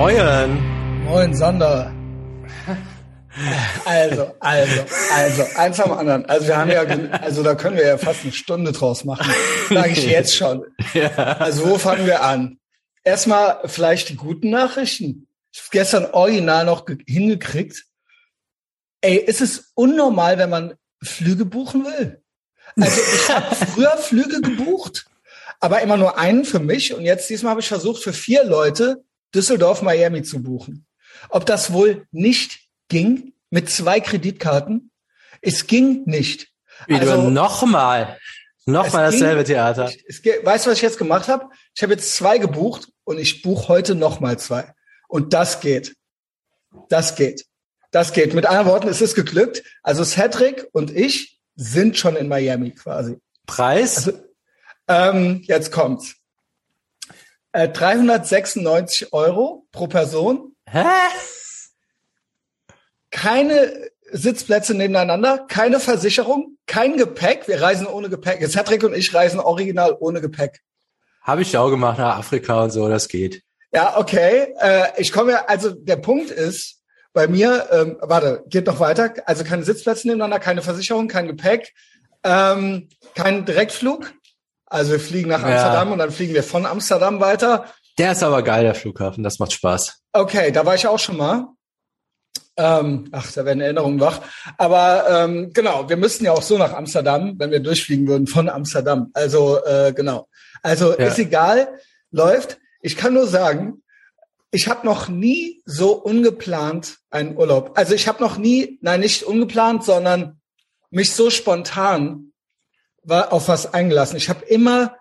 Moin. Moin, Sander. Also, also, also, eins am anderen. Also wir haben ja, also da können wir ja fast eine Stunde draus machen. Sage ich jetzt schon. Also wo fangen wir an? Erstmal vielleicht die guten Nachrichten. Ich habe gestern original noch hingekriegt. Ey, ist es unnormal, wenn man Flüge buchen will? Also ich habe früher Flüge gebucht, aber immer nur einen für mich. Und jetzt diesmal habe ich versucht, für vier Leute Düsseldorf, Miami zu buchen. Ob das wohl nicht ging mit zwei Kreditkarten? Es ging nicht. Wie also, nochmal. Nochmal dasselbe ging, Theater. Ich, es, weißt du, was ich jetzt gemacht habe? Ich habe jetzt zwei gebucht und ich buche heute nochmal zwei. Und das geht. Das geht. Das geht. Mit anderen Worten, es ist geglückt. Also Cedric und ich sind schon in Miami quasi. Preis? Also, ähm, jetzt kommt's. Äh, 396 Euro pro Person. Hä? Keine Sitzplätze nebeneinander, keine Versicherung, kein Gepäck. Wir reisen ohne Gepäck. Jetzt Patrick und ich reisen original ohne Gepäck. Habe ich auch gemacht nach Afrika und so, das geht. Ja, okay. Äh, ich komme ja, also der Punkt ist, bei mir, ähm, warte, geht noch weiter. Also keine Sitzplätze nebeneinander, keine Versicherung, kein Gepäck, ähm, kein Direktflug. Also wir fliegen nach Amsterdam ja. und dann fliegen wir von Amsterdam weiter. Der ist aber geil, der Flughafen. Das macht Spaß. Okay, da war ich auch schon mal. Ähm, ach, da werden Erinnerungen wach. Aber ähm, genau, wir müssten ja auch so nach Amsterdam, wenn wir durchfliegen würden von Amsterdam. Also äh, genau. Also ja. ist egal, läuft. Ich kann nur sagen, ich habe noch nie so ungeplant einen Urlaub. Also ich habe noch nie, nein, nicht ungeplant, sondern mich so spontan auf was eingelassen. Ich habe immer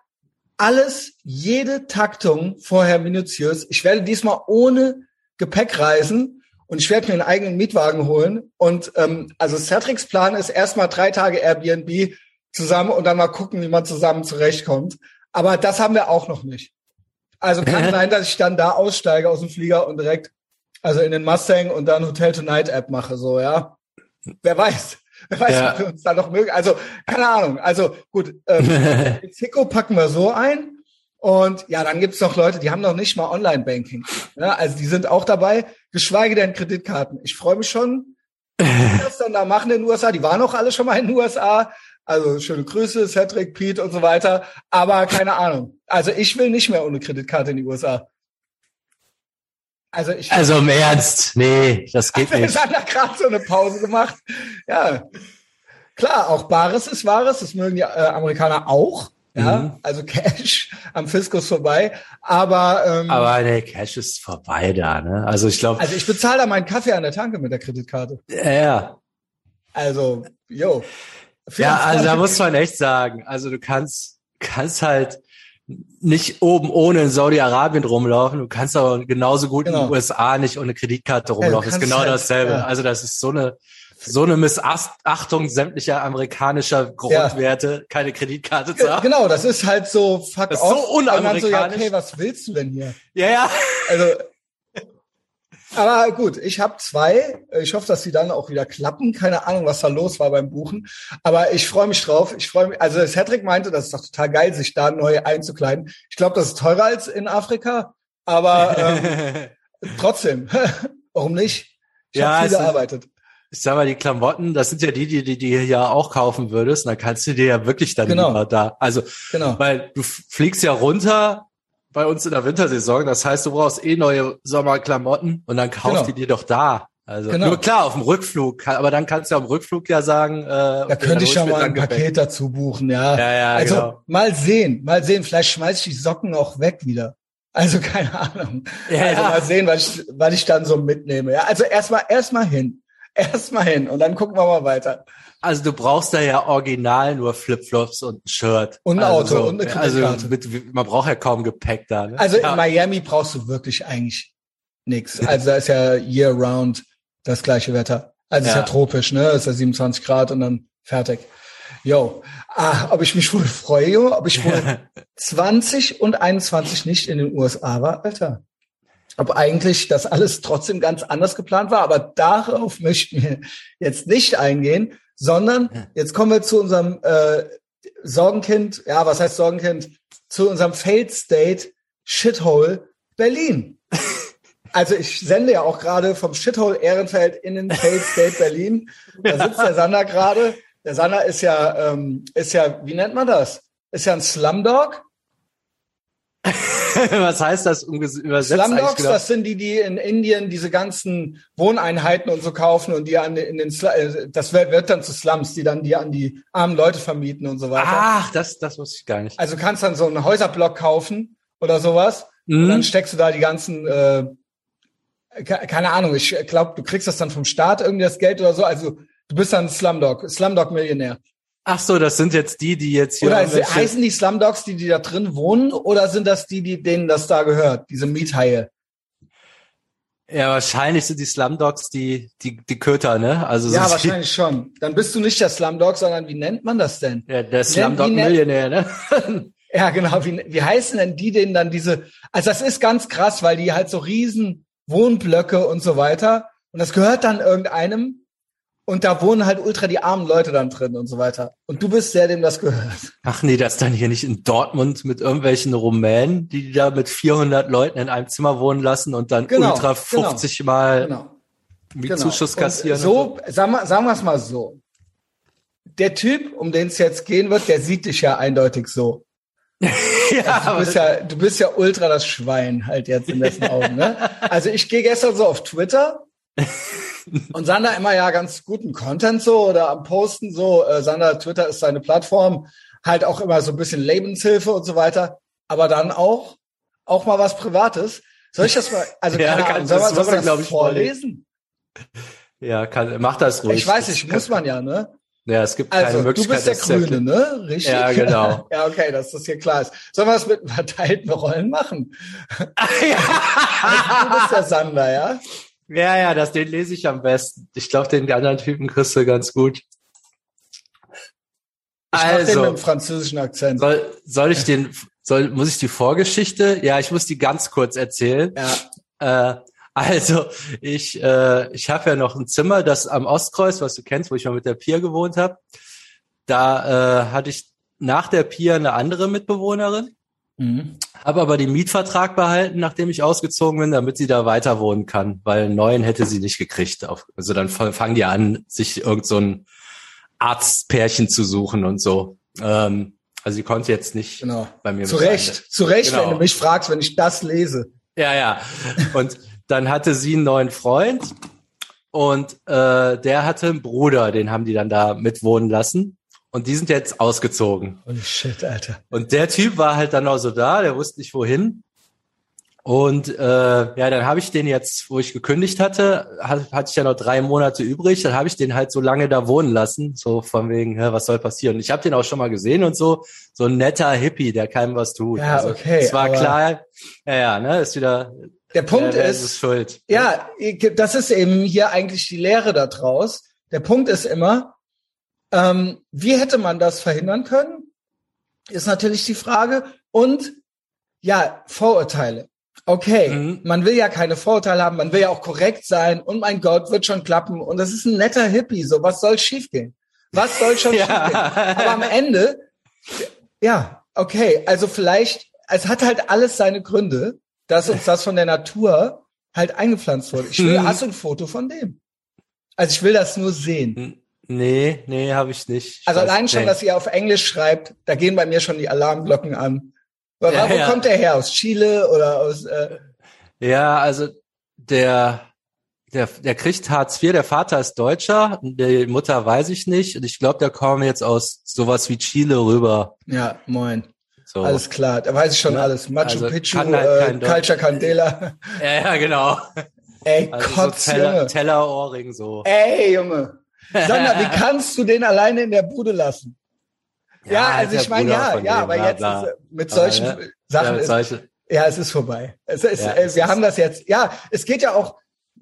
alles, jede Taktung vorher minutiös. Ich werde diesmal ohne Gepäck reisen und ich werde mir einen eigenen Mietwagen holen. Und ähm, also Cedrics Plan ist erstmal drei Tage Airbnb zusammen und dann mal gucken, wie man zusammen zurechtkommt. Aber das haben wir auch noch nicht. Also kann sein, dass ich dann da aussteige aus dem Flieger und direkt also in den Mustang und dann Hotel Tonight App mache, so ja. Wer weiß. Wer weiß, ja. ob wir uns da noch mögen. Also, keine Ahnung. Also gut, ähm, Zico packen wir so ein. Und ja, dann gibt's noch Leute, die haben noch nicht mal Online-Banking. Ja, also die sind auch dabei, geschweige denn Kreditkarten. Ich freue mich schon, was dann da machen in den USA. Die waren auch alle schon mal in den USA. Also schöne Grüße, Cedric, Pete und so weiter. Aber keine Ahnung. Also ich will nicht mehr ohne Kreditkarte in die USA. Also, ich also im Ernst, nee, das geht nicht. Wir haben da gerade so eine Pause gemacht. Ja, klar, auch Bares ist Wahres, das mögen die äh, Amerikaner auch. Ja, mhm. also Cash am Fiskus vorbei, aber ähm, aber der Cash ist vorbei da, ne? Also ich glaube, also ich bezahle da meinen Kaffee an der Tanke mit der Kreditkarte. Ja. ja. Also, yo. Ja, also da muss man echt sagen, also du kannst kannst halt nicht oben ohne in Saudi-Arabien rumlaufen. Du kannst aber genauso gut genau. in den USA nicht ohne Kreditkarte rumlaufen. Ja, ist genau halt, dasselbe. Ja. Also das ist so eine so eine Missachtung sämtlicher amerikanischer Grundwerte, ja. keine Kreditkarte zu haben. Genau, das ist halt so fuck das ist off. So unamerikanisch. So, ja, okay, was willst du denn hier? Ja, ja. Also aber gut, ich habe zwei. Ich hoffe, dass sie dann auch wieder klappen. Keine Ahnung, was da los war beim Buchen. Aber ich freue mich drauf. Ich freue mich. Also Cedric meinte, das ist doch total geil, sich da neu einzukleiden. Ich glaube, das ist teurer als in Afrika. Aber ähm, trotzdem, warum nicht? Ich ja, habe viel gearbeitet. Ich sag mal, die Klamotten, das sind ja die, die, die, die ja auch kaufen würdest. Und dann kannst du dir ja wirklich dann genau. da. Also, genau. weil du fliegst ja runter bei uns in der Wintersaison. Das heißt, du brauchst eh neue Sommerklamotten und dann kauf genau. die dir doch da. Also genau. nur klar auf dem Rückflug, aber dann kannst du am Rückflug ja sagen, äh, da könnte ich schon mal ein Paket dazu buchen, ja. ja, ja also genau. mal sehen, mal sehen, vielleicht schmeiß ich die Socken auch weg wieder. Also keine Ahnung. Ja, also ja. mal sehen, was ich, was ich dann so mitnehme. Ja, also erstmal erstmal hin, erstmal hin und dann gucken wir mal weiter. Also du brauchst da ja original nur Flipflops und ein Shirt. Und ein also Auto und eine Also mit, man braucht ja kaum Gepäck da. Ne? Also ja. in Miami brauchst du wirklich eigentlich nichts. Also da ist ja year round das gleiche Wetter. Also ja. ist ja tropisch, ne? Ist ja 27 Grad und dann fertig. Yo, ah, ob ich mich wohl freue, ob ich wohl 20 und 21 nicht in den USA war, Alter. Ob eigentlich das alles trotzdem ganz anders geplant war, aber darauf möchten wir jetzt nicht eingehen, sondern jetzt kommen wir zu unserem äh, Sorgenkind, ja, was heißt Sorgenkind? Zu unserem Failed State Shithole Berlin. Also ich sende ja auch gerade vom Shithole Ehrenfeld in den Fail State Berlin. Da sitzt der Sander gerade. Der Sander ist ja, ähm, ist ja, wie nennt man das? Ist ja ein Slumdog. Was heißt das übersetzt? Slumdogs, genau? das sind die, die in Indien diese ganzen Wohneinheiten und so kaufen und die an in den äh, das wird, dann zu Slums, die dann die an die armen Leute vermieten und so weiter. Ach, das das wusste ich gar nicht. Also kannst dann so einen Häuserblock kaufen oder sowas mhm. und dann steckst du da die ganzen äh, keine Ahnung, ich glaube, du kriegst das dann vom Staat irgendwie das Geld oder so. Also du bist dann Slumdog, Slumdog-Millionär. Ach so, das sind jetzt die, die jetzt hier. Oder heißen die Slumdogs, die, die da drin wohnen, oder sind das die, die denen das da gehört, diese Miethaie? Ja, wahrscheinlich sind die Slumdogs die, die, die Köter, ne? Also ja, wahrscheinlich schon. Dann bist du nicht der Slumdog, sondern wie nennt man das denn? Ja, der Slumdog-Millionär, ne? ja, genau. Wie, wie heißen denn die denen dann diese? Also das ist ganz krass, weil die halt so riesen Wohnblöcke und so weiter. Und das gehört dann irgendeinem. Und da wohnen halt ultra die armen Leute dann drin und so weiter. Und du bist der, dem das gehört. Ach nee, das dann hier nicht in Dortmund mit irgendwelchen Rumänen, die da mit 400 Leuten in einem Zimmer wohnen lassen und dann genau, ultra 50 genau, Mal genau, genau. kassieren. So, so. Sagen, wir, sagen wir es mal so. Der Typ, um den es jetzt gehen wird, der sieht dich ja eindeutig so. ja, also du bist ja, du bist ja ultra das Schwein halt jetzt in dessen Augen. Ne? Also ich gehe gestern so auf Twitter und Sander immer ja ganz guten Content so oder am Posten so. Äh, Sander, Twitter ist seine Plattform, halt auch immer so ein bisschen Lebenshilfe und so weiter, aber dann auch auch mal was Privates. Soll ich das mal? Also ja, keine kann, Ahnung, soll man, soll man das, das vorlesen? Ja, kann, mach das ruhig. Ich weiß nicht, muss man ja, ne? Ja, es gibt keine also, Möglichkeit. Du bist der Grüne, ne? Richtig? Ja, genau. ja, okay, dass das hier klar ist. Sollen wir es mit verteilten Rollen machen? ja. also, du bist der Sander, ja? Ja, ja, das, den lese ich am besten. Ich glaube, den anderen Typen kriegst du ganz gut. Ich also, den mit dem französischen Akzent. Soll, soll ich den, soll, muss ich die Vorgeschichte? Ja, ich muss die ganz kurz erzählen. Ja. Äh, also ich, äh, ich habe ja noch ein Zimmer, das am Ostkreuz, was du kennst, wo ich mal mit der Pia gewohnt habe. Da äh, hatte ich nach der Pia eine andere Mitbewohnerin, mhm. habe aber den Mietvertrag behalten, nachdem ich ausgezogen bin, damit sie da weiter wohnen kann, weil einen neuen hätte sie nicht gekriegt. Also dann fangen die an, sich irgend so ein Arztpärchen zu suchen und so. Ähm, also sie konnte jetzt nicht genau. bei mir. Zu Recht, zu Recht, genau. wenn du mich fragst, wenn ich das lese. Ja, ja. Und dann hatte sie einen neuen Freund und äh, der hatte einen Bruder, den haben die dann da mitwohnen lassen. Und die sind jetzt ausgezogen. Holy shit, Alter. Und der Typ war halt dann auch so da, der wusste nicht wohin. Und äh, ja, dann habe ich den jetzt, wo ich gekündigt hatte, hat, hatte ich ja noch drei Monate übrig, dann habe ich den halt so lange da wohnen lassen, so von wegen, hä, was soll passieren? Und ich habe den auch schon mal gesehen und so, so ein netter Hippie, der keinem was tut. Ja, also, okay. Es war klar, ja, ja, ne, ist wieder der Punkt ja, ist, ist schuld. ja, das ist eben hier eigentlich die Lehre da draus. Der Punkt ist immer, ähm, wie hätte man das verhindern können? Ist natürlich die Frage. Und ja, Vorurteile. Okay, mhm. man will ja keine Vorurteile haben, man will ja auch korrekt sein und mein Gott, wird schon klappen. Und das ist ein netter Hippie, so was soll schiefgehen? Was soll schon ja. schiefgehen? Aber am Ende, ja, okay, also vielleicht, es hat halt alles seine Gründe dass uns das von der Natur halt eingepflanzt wurde. Ich will, hm. hast du ein Foto von dem? Also ich will das nur sehen. Nee, nee, habe ich nicht. Ich also allein schon, nee. dass ihr auf Englisch schreibt, da gehen bei mir schon die Alarmglocken an. Aber ja, wo ja. kommt der her? Aus Chile oder aus? Äh ja, also der der der kriegt Hartz IV. Der Vater ist Deutscher, die Mutter weiß ich nicht. Und ich glaube, der kommt jetzt aus sowas wie Chile rüber. Ja, moin. So. Alles klar, da weiß ich schon ja, alles. Machu also Picchu, halt äh, Culture Candela. ja, ja, genau. Ey, also Kotz, so Teller, Tellerohrring so. Ey, Junge. Sander, wie kannst du den alleine in der Bude lassen? Ja, ja also ich meine, ja, ja, aber bla, jetzt. Ist, mit solchen aber, ne? Sachen ja, ist, solche. ja, es ist vorbei. Es ist, ja, äh, wir haben das jetzt, ja, es geht ja auch,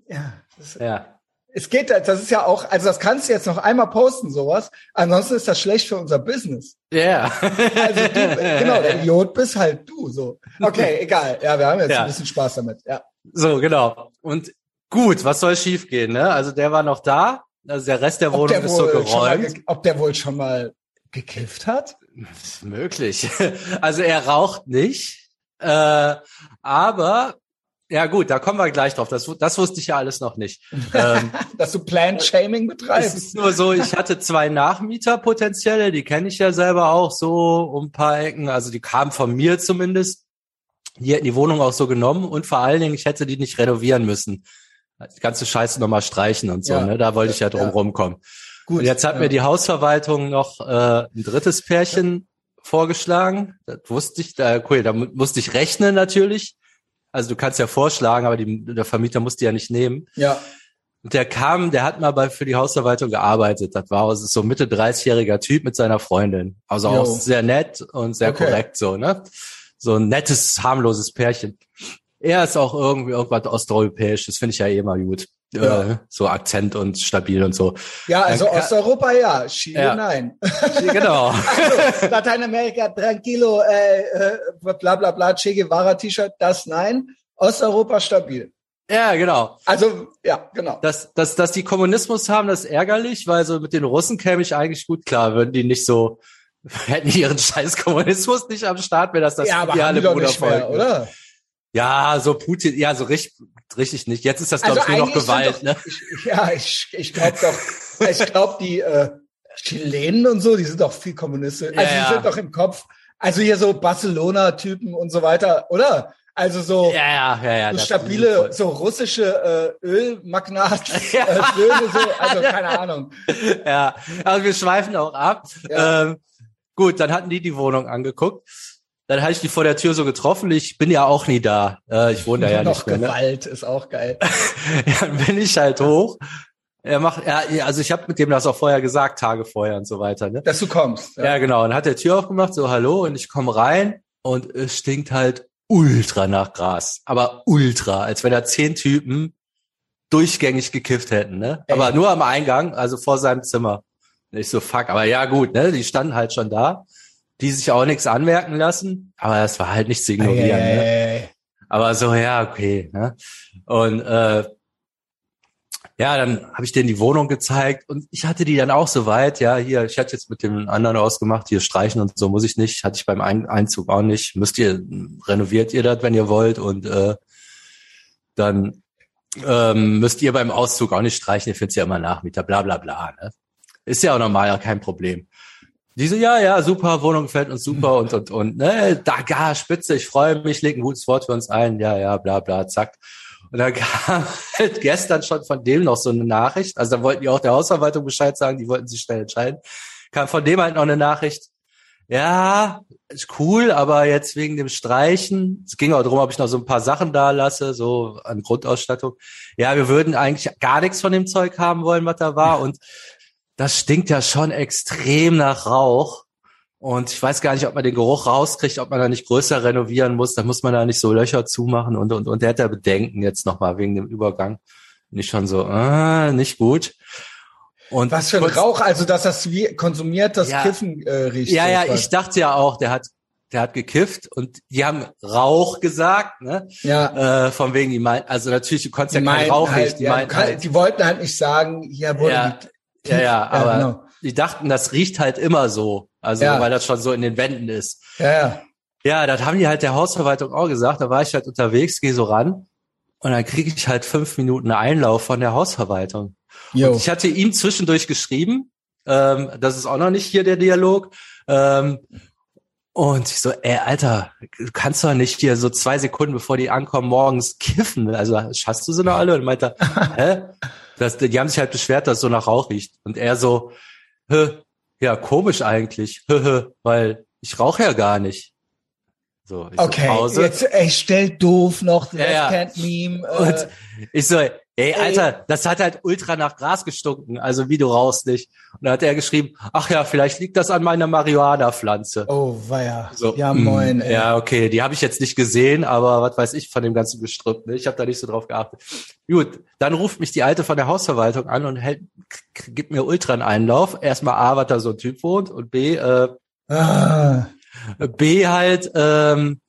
ja, das, ja es geht, das ist ja auch, also das kannst du jetzt noch einmal posten, sowas. Ansonsten ist das schlecht für unser Business. Ja. Yeah. also du, genau, der Idiot bist halt du, so. Okay, egal. Ja, wir haben jetzt ja. ein bisschen Spaß damit, ja. So, genau. Und gut, was soll schiefgehen, ne? Also der war noch da, also der Rest der Wohnung der ist so geräumt. ob der wohl schon mal gekifft hat? Möglich. Also er raucht nicht, äh, aber Ja gut, da kommen wir gleich drauf. Das, das wusste ich ja alles noch nicht. ähm, Dass du Plant-Shaming betreibst. Es ist nur so, ich hatte zwei Nachmieter potenzielle, die kenne ich ja selber auch so um ein paar Ecken. Also die kamen von mir zumindest. Die hätten die Wohnung auch so genommen und vor allen Dingen, ich hätte die nicht renovieren müssen. Die ganze Scheiße nochmal streichen und so, ja. ne? Da wollte ich ja drum ja. rumkommen. Gut. Und jetzt hat ja. mir die Hausverwaltung noch äh, ein drittes Pärchen vorgeschlagen. Das wusste ich, da, cool, da musste ich rechnen natürlich. Also du kannst ja vorschlagen, aber die, der Vermieter musste ja nicht nehmen. Ja. Und der kam, der hat mal bei, für die Hausverwaltung gearbeitet. Das war also so Mitte 30-jähriger Typ mit seiner Freundin. Also jo. auch sehr nett und sehr okay. korrekt so, ne? So ein nettes, harmloses Pärchen. Er ist auch irgendwie irgendwas osteuropäisches, finde ich ja eh mal gut. Ja. Äh, so Akzent und stabil und so. Ja, also Dann, Osteuropa ja, Chile ja. nein. Genau. also, Lateinamerika, tranquilo, äh, äh, bla bla bla, Che Guevara T-Shirt, das nein. Osteuropa stabil. Ja, genau. Also, ja, genau. Dass, dass, dass die Kommunismus haben, das ist ärgerlich, weil so mit den Russen käme ich eigentlich gut klar, würden die nicht so, hätten die ihren scheiß Kommunismus nicht am Start, wäre das das ja, ideale Brudervolk. Oder? Ja, so Putin, ja, so richtig, richtig nicht. Jetzt ist das, glaube also ich, nur noch Gewalt. Doch, ne? Ich, ja, ich, ich glaube doch, ich glaube, die äh, Chilenen und so, die sind doch viel kommunistisch. Also ja, die sind doch im Kopf. Also hier so Barcelona-Typen und so weiter, oder? Also so, ja, ja, ja, ja, so stabile, so russische äh, Ölmagnaten, ja. äh, Söhne, so, also keine Ahnung. Ja, also wir schweifen auch ab. Ähm, gut, dann hatten die die Wohnung angeguckt dann hatte ich die vor der Tür so getroffen. Ich bin ja auch nie da. Äh, ich wohne da ja Noch nicht mehr. Ne? Gewalt ist auch geil. ja, dann bin ich halt hoch. Er macht, ja, also ich habe mit dem das auch vorher gesagt, Tage vorher und so weiter. Ne? Dass du kommst. Ja, ja genau. Und hat der Tür aufgemacht, so hallo, und ich komme rein und es stinkt halt ultra nach Gras. Aber ultra, als wenn da zehn Typen durchgängig gekifft hätten, ne? Ey. Aber nur am Eingang, also vor seinem Zimmer. Ich so, fuck, aber ja gut, ne? Die standen halt schon da die sich auch nichts anmerken lassen, aber das war halt nicht zu ignorieren. Ne? Aber so, ja, okay. Ne? Und äh, ja, dann habe ich denen die Wohnung gezeigt und ich hatte die dann auch so weit, ja, hier, ich hatte jetzt mit dem anderen ausgemacht, hier streichen und so muss ich nicht, hatte ich beim Einzug auch nicht. Müsst ihr, renoviert ihr das, wenn ihr wollt und äh, dann ähm, müsst ihr beim Auszug auch nicht streichen, ihr findet ja immer Nachmieter, bla bla bla. Ne? Ist ja auch normal, ja, kein Problem. Die so, ja, ja, super, Wohnung gefällt uns super und, und, und, ne, da, gar spitze, ich freue mich, leg ein gutes Wort für uns ein, ja, ja, bla, bla, zack. Und dann kam halt gestern schon von dem noch so eine Nachricht, also da wollten die auch der Hausverwaltung Bescheid sagen, die wollten sich schnell entscheiden, kam von dem halt noch eine Nachricht, ja, ist cool, aber jetzt wegen dem Streichen, es ging auch darum, ob ich noch so ein paar Sachen da lasse, so an Grundausstattung. Ja, wir würden eigentlich gar nichts von dem Zeug haben wollen, was da war. Und das stinkt ja schon extrem nach Rauch. Und ich weiß gar nicht, ob man den Geruch rauskriegt, ob man da nicht größer renovieren muss. Da muss man da nicht so Löcher zumachen und, und, und der hat ja Bedenken jetzt nochmal wegen dem Übergang. Nicht schon so, äh, nicht gut. Und Was für ein Rauch, also dass das wie konsumiert das ja, Kiffen äh, riecht. Ja, ja, ich dachte ja auch, der hat, der hat gekifft und die haben Rauch gesagt, ne? Ja. Äh, von wegen, die meinten, also natürlich, du konntest die ja keinen Rauch halt, nicht. Die, ja, kann, halt, die wollten halt nicht sagen, hier wurde ja. Ja, ja, aber ja, genau. die dachten, das riecht halt immer so. Also, ja. weil das schon so in den Wänden ist. Ja, ja. Ja, das haben die halt der Hausverwaltung auch gesagt. Da war ich halt unterwegs, gehe so ran und dann kriege ich halt fünf Minuten Einlauf von der Hausverwaltung. Und ich hatte ihm zwischendurch geschrieben, ähm, das ist auch noch nicht hier der Dialog. Ähm, und ich so, ey, Alter, du kannst doch nicht hier so zwei Sekunden, bevor die ankommen, morgens kiffen. Also hast du sie noch alle? Und meinte, hä? Das, die haben sich halt beschwert, dass es so nach Rauch riecht. Und er so, Hö, ja, komisch eigentlich, Hö, weil ich rauche ja gar nicht. So, okay, so, jetzt ey, stellt doof noch das ja, ja. Meme. Äh, und ich so, ey, Alter, das hat halt ultra nach Gras gestunken, also wie du rauchst nicht. Und da hat er geschrieben, ach ja, vielleicht liegt das an meiner Marihuana-Pflanze. Oh, weia. So, ja, moin. Ey. Ja, okay, die habe ich jetzt nicht gesehen, aber was weiß ich von dem ganzen Gestrüpp. Ne? Ich habe da nicht so drauf geachtet. Gut, dann ruft mich die Alte von der Hausverwaltung an und hält, gibt mir ultra einen Einlauf. Erstmal A, was da so ein Typ wohnt und B, äh, ah B halt, ähm,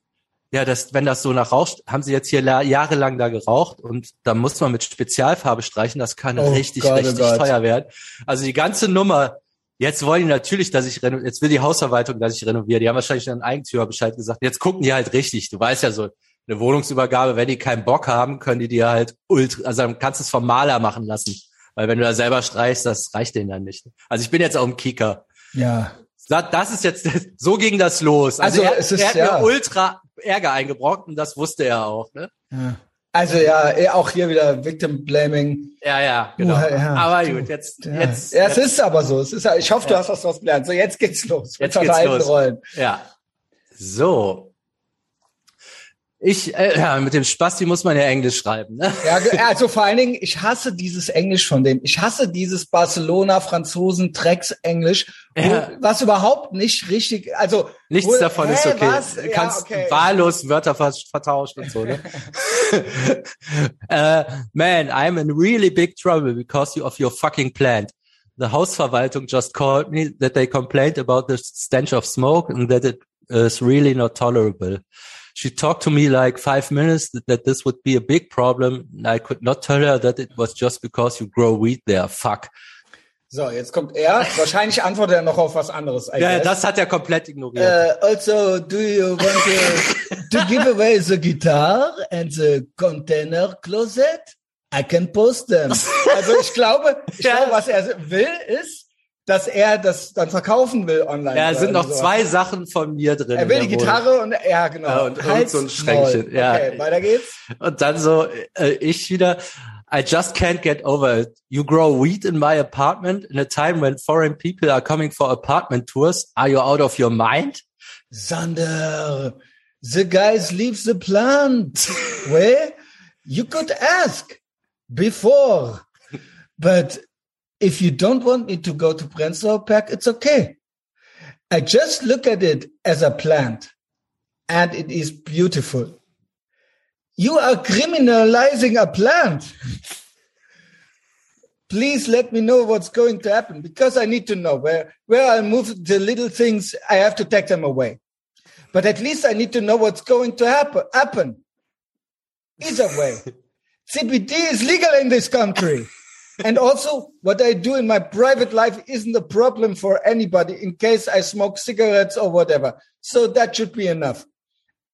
ja, das, wenn das so nach Rauch, haben sie jetzt hier jahrelang da geraucht und da muss man mit Spezialfarbe streichen, das kann oh richtig, Gott, oh richtig oh teuer werden. Also die ganze Nummer, jetzt wollen die natürlich, dass ich renoviere, jetzt will die Hausverwaltung, dass ich renoviere. Die haben wahrscheinlich einen Eigentümer Bescheid gesagt. Jetzt gucken die halt richtig. Du weißt ja so, eine Wohnungsübergabe, wenn die keinen Bock haben, können die dir halt ultra, also dann kannst du es vom Maler machen lassen. Weil wenn du da selber streichst, das reicht denen dann nicht. Also ich bin jetzt auch im Kicker. Ja. Das ist jetzt, so ging das los. Also, also er, es ist, er hat ja. mir ultra Ärger eingebrockt und das wusste er auch. Ne? Ja. Also ja, eh, auch hier wieder Victim Blaming. Ja, ja, genau. Uh, ja, aber gut, jetzt, ja. jetzt. Ja, es jetzt. ist aber so. Es ist, ich hoffe, du hast was draus gelernt. So, jetzt geht's los. Jetzt geht's los. Rollen. Ja. So. Ich, äh, ja, mit dem Spasti muss man ja Englisch schreiben, ne? Ja, also vor allen Dingen, ich hasse dieses Englisch von dem. Ich hasse dieses Barcelona, Franzosen, Drecks Englisch, ja. was überhaupt nicht richtig, also. Nichts wo, davon hä, ist okay. Was? Du kannst ja, okay. wahllos Wörter vertauschen und so, ne? uh, man, I'm in really big trouble because of your fucking plant. The Hausverwaltung just called me that they complained about the stench of smoke and that it is really not tolerable. She talked to me like five minutes that, that this would be a big problem. I could not tell her that it was just because you grow weed there. Fuck. So, jetzt kommt er. Wahrscheinlich antwortet er noch auf was anderes. Ja, das hat er komplett ignoriert. Uh, also, do you want to, to give away the guitar and the container closet? I can post them. Also ich glaube, ich ja. glaube, was er will, ist, dass er das dann verkaufen will online. Ja, sind noch so. zwei Sachen von mir drin. Er will die Gitarre und ja, genau. Ja, und, und so ein Schränkchen. Ja. Okay, weiter geht's. Und dann so, äh, ich wieder, I just can't get over it. You grow weed in my apartment in a time when foreign people are coming for apartment tours. Are you out of your mind? Sander, the guys leave the plant. Where? You could ask before. But if you don't want me to go to Prenzlauer Park, it's okay. I just look at it as a plant and it is beautiful. You are criminalizing a plant. Please let me know what's going to happen because I need to know where, where I move the little things. I have to take them away, but at least I need to know what's going to happen. happen. Either way, CBD is legal in this country and also what I do in my private life isn't a problem for anybody in case I smoke cigarettes or whatever. So that should be enough.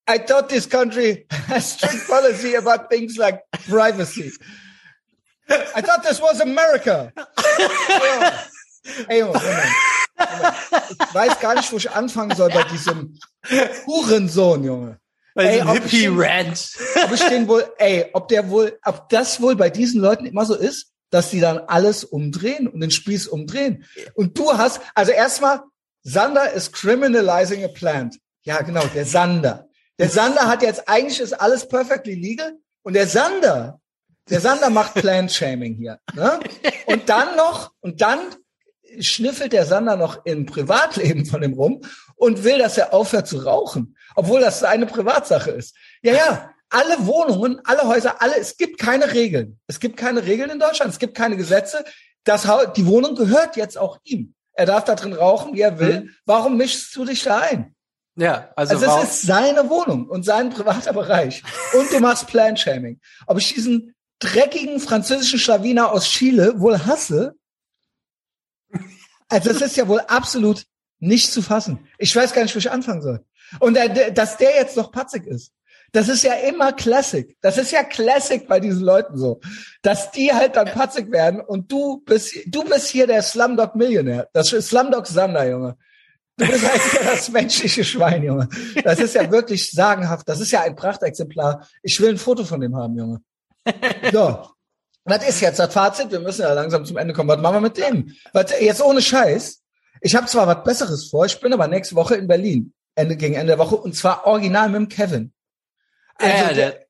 I thought this country has strict policy about things like privacy. I thought this was America. Ey, Moment, oh, oh. Ich weiß gar nicht, wo ich anfangen soll bei diesem Hurensohn, Junge. Bei ey, Hippie Rant. Ob ich den wohl, ey, ob der wohl, ob das wohl bei diesen Leuten immer so ist, dass sie dann alles umdrehen und den Spieß umdrehen. Und du hast, also erstmal, Sander is criminalizing a plant. Ja, genau, der Sander. Der Sander hat jetzt eigentlich ist alles perfectly legal und der Sander, der Sander macht Plant Shaming hier. Ne? Und dann noch, und dann schnüffelt der Sander noch im Privatleben von ihm rum und will, dass er aufhört zu rauchen, obwohl das seine Privatsache ist. Ja, ja, alle Wohnungen, alle Häuser, alle, es gibt keine Regeln. Es gibt keine Regeln in Deutschland, es gibt keine Gesetze. Das die Wohnung gehört jetzt auch ihm. Er darf da drin rauchen, wie er will. Mhm. Warum mischst du dich da ein? Ja, also, also es ist seine Wohnung und sein privater Bereich. Und du machst Plan-Shaming. Ob ich diesen dreckigen französischen Schlawiner aus Chile wohl hasse? Also das ist ja wohl absolut nicht zu fassen. Ich weiß gar nicht, wo ich anfangen soll. Und dass der jetzt noch patzig ist. Das ist ja immer Classic. Das ist ja Classic bei diesen Leuten so, dass die halt dann patzig werden und du bist, du bist hier der Slumdog Millionär. Das ist Slumdog Sander, Junge. Du bist halt ja das menschliche Schwein, Junge. Das ist ja wirklich sagenhaft. Das ist ja ein Prachtexemplar. Ich will ein Foto von dem haben, Junge. So. Was ist jetzt das Fazit? Wir müssen ja langsam zum Ende kommen. Was machen wir mit dem? Was, jetzt ohne Scheiß. Ich habe zwar was Besseres vor, ich bin aber nächste Woche in Berlin. Ende, gegen Ende der Woche. Und zwar original mit dem Kevin. Also, ja, der,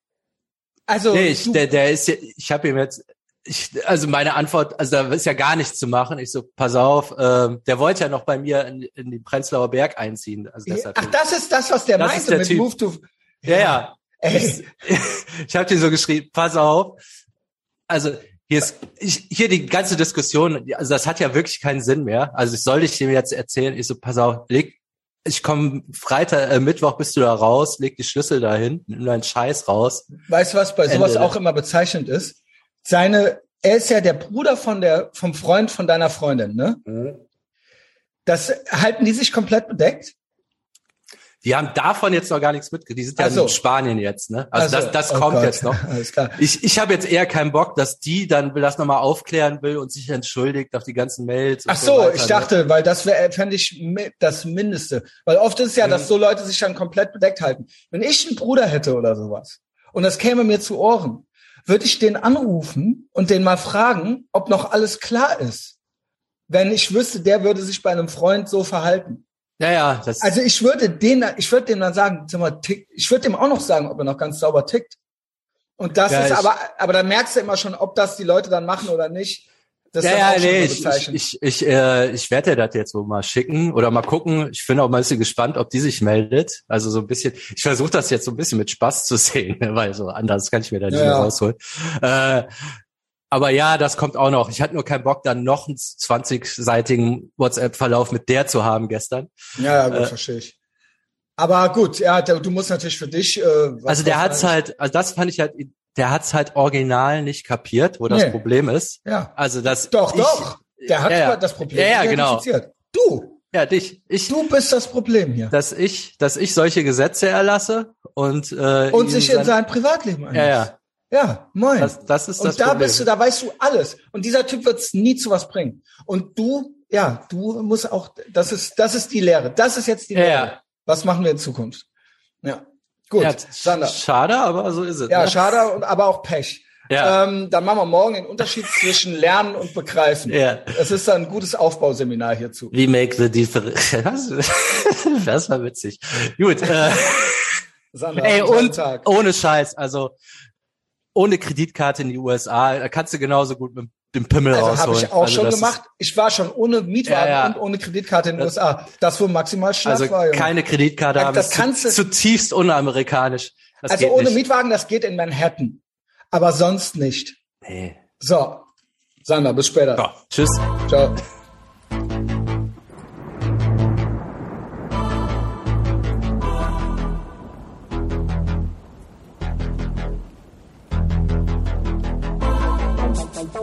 also nee, ich, der, der ist ja, ich habe ihm jetzt, ich, also meine Antwort, also da ist ja gar nichts zu machen. Ich so, pass auf, ähm, der wollte ja noch bei mir in, in den Prenzlauer Berg einziehen. Also deshalb Ach, das ist das, was der das meinte der mit typ. Move to. Ja, ja. Ey. Ich, ich habe dir so geschrieben, pass auf. Also hier ist ich, hier die ganze Diskussion, also das hat ja wirklich keinen Sinn mehr. Also ich soll dich dem jetzt erzählen. Ich so, pass auf, leg ich komme Freitag, äh, Mittwoch bist du da raus, leg die Schlüssel dahin, nimm deinen Scheiß raus. Weißt du, was bei Ende. sowas auch immer bezeichnend ist? Seine, er ist ja der Bruder von der, vom Freund von deiner Freundin, ne? Mhm. Das halten die sich komplett bedeckt? Die haben davon jetzt noch gar nichts mitgekriegt. Die sind ja so. in Spanien jetzt, ne? Also, also das, das oh kommt Gott. jetzt noch. Alles klar. Ich, ich habe jetzt eher keinen Bock, dass die dann das nochmal aufklären will und sich entschuldigt auf die ganzen Mails. Ach so, so ich ne? dachte, weil das wäre, fände ich das Mindeste. Weil oft ist es ja, mhm. dass so Leute sich dann komplett bedeckt halten. Wenn ich einen Bruder hätte oder sowas und das käme mir zu Ohren, würde ich den anrufen und den mal fragen, ob noch alles klar ist. Wenn ich wüsste, der würde sich bei einem Freund so verhalten. Ja, ja. Das also ich würde den, ich würde dem dann sagen, ich würde dem auch noch sagen, ob er noch ganz sauber tickt. Und das ja, ist aber, aber da merkst du immer schon, ob das die Leute dann machen oder nicht. Das ja, ja, nee, ich, ich, ich, ich, äh, ich werde dir das jetzt so mal schicken oder mal gucken. Ich bin auch mal ein bisschen gespannt, ob die sich meldet. Also so ein bisschen, ich versuche das jetzt so ein bisschen mit Spaß zu sehen, weil so anders kann ich mir da nicht ja, mehr rausholen. Äh, aber ja, das kommt auch noch. Ich hatte nur keinen Bock, dann noch einen 20-seitigen WhatsApp-Verlauf mit der zu haben gestern. Ja, ja gut, äh, verstehe ich. Aber gut, ja, du musst natürlich für dich. Äh, also der hat's halt, also das fand ich halt der hat's halt original nicht kapiert, wo das nee. Problem ist. Ja. Also das. Doch, ich, doch. Der hat ja, das Problem ja, ja, genau. Du. Ja, dich. Ich, du bist das Problem hier. Dass ich, dass ich solche Gesetze erlasse und äh, und sich in sein Privatleben einlässt. Ja, ja. Ja, moin. Das, das ist das Und da Problem. bist du, da weißt du alles. Und dieser Typ wird's nie zu was bringen. Und du, ja, du musst auch, das ist, das ist die Lehre. Das ist jetzt die Lehre. Ja. Was machen wir in Zukunft? Ja. Gut, ja, Sander. Schade, aber so ist es. Ja, ne? schade, aber auch Pech. Ja. Ähm, dann machen wir morgen den Unterschied zwischen Lernen und Begreifen. Ja. Es ist ein gutes Aufbauseminar hierzu. Wie make the difference? das war witzig. Gut. Äh, Sander, Ey, und Tag. ohne Scheiß, also ohne Kreditkarte in die USA, da kannst du genauso gut mit den Pimmel also rausholen. Habe ich auch also schon gemacht. Ich war schon ohne Mietwagen ja, ja. und ohne Kreditkarte in den das, USA. Das wohl maximal schnapp also war. keine Kreditkarte haben. Das kannst du zutiefst unamerikanisch. Das also ohne nicht. Mietwagen, das geht in Manhattan, aber sonst nicht. Nee. So, Sander, bis später. So, tschüss. Ciao.